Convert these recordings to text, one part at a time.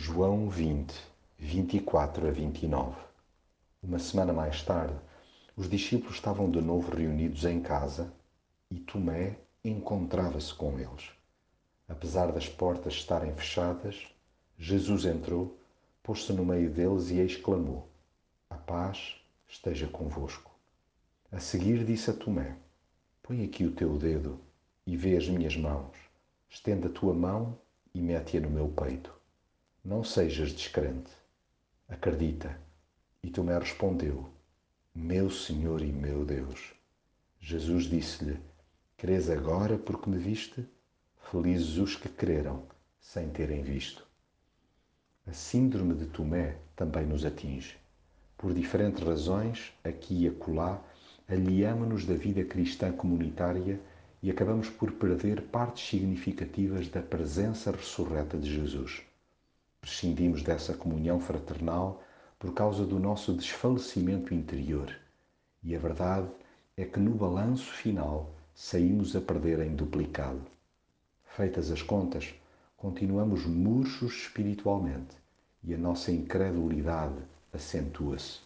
João 20, 24 a 29. Uma semana mais tarde, os discípulos estavam de novo reunidos em casa e Tomé encontrava-se com eles. Apesar das portas estarem fechadas, Jesus entrou, pôs-se no meio deles e exclamou: A paz esteja convosco. A seguir disse a Tomé: Põe aqui o teu dedo e vê as minhas mãos. Estenda a tua mão e mete-a no meu peito. Não sejas descrente. Acredita. E Tomé respondeu: Meu Senhor e meu Deus. Jesus disse-lhe: Crês agora porque me viste? Felizes os que creram sem terem visto. A síndrome de Tomé também nos atinge. Por diferentes razões, aqui e acolá, aliamos-nos da vida cristã comunitária e acabamos por perder partes significativas da presença ressurreta de Jesus. Prescindimos dessa comunhão fraternal por causa do nosso desfalecimento interior. E a verdade é que no balanço final saímos a perder em duplicado. Feitas as contas, continuamos murchos espiritualmente e a nossa incredulidade acentua-se.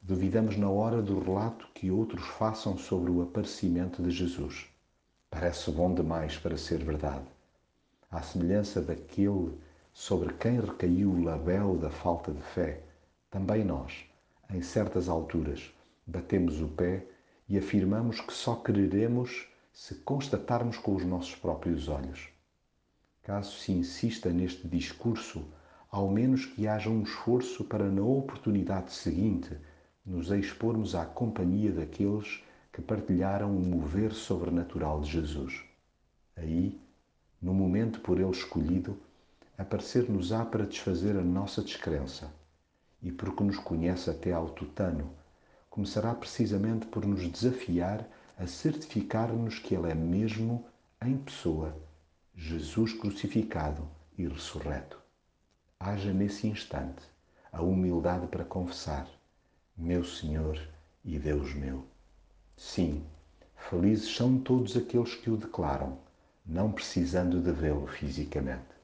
Duvidamos na hora do relato que outros façam sobre o aparecimento de Jesus. Parece bom demais para ser verdade. À semelhança daquele sobre quem recaiu o label da falta de fé, também nós, em certas alturas, batemos o pé e afirmamos que só creremos se constatarmos com os nossos próprios olhos. Caso se insista neste discurso, ao menos que haja um esforço para, na oportunidade seguinte, nos expormos à companhia daqueles que partilharam o mover sobrenatural de Jesus. Aí, no momento por ele escolhido, aparecer-nos-á para desfazer a nossa descrença. E porque nos conhece até ao tutano, começará precisamente por nos desafiar a certificar-nos que Ele é mesmo, em pessoa, Jesus crucificado e ressurreto. Haja nesse instante a humildade para confessar: Meu Senhor e Deus meu. Sim, felizes são todos aqueles que o declaram, não precisando de vê-lo fisicamente.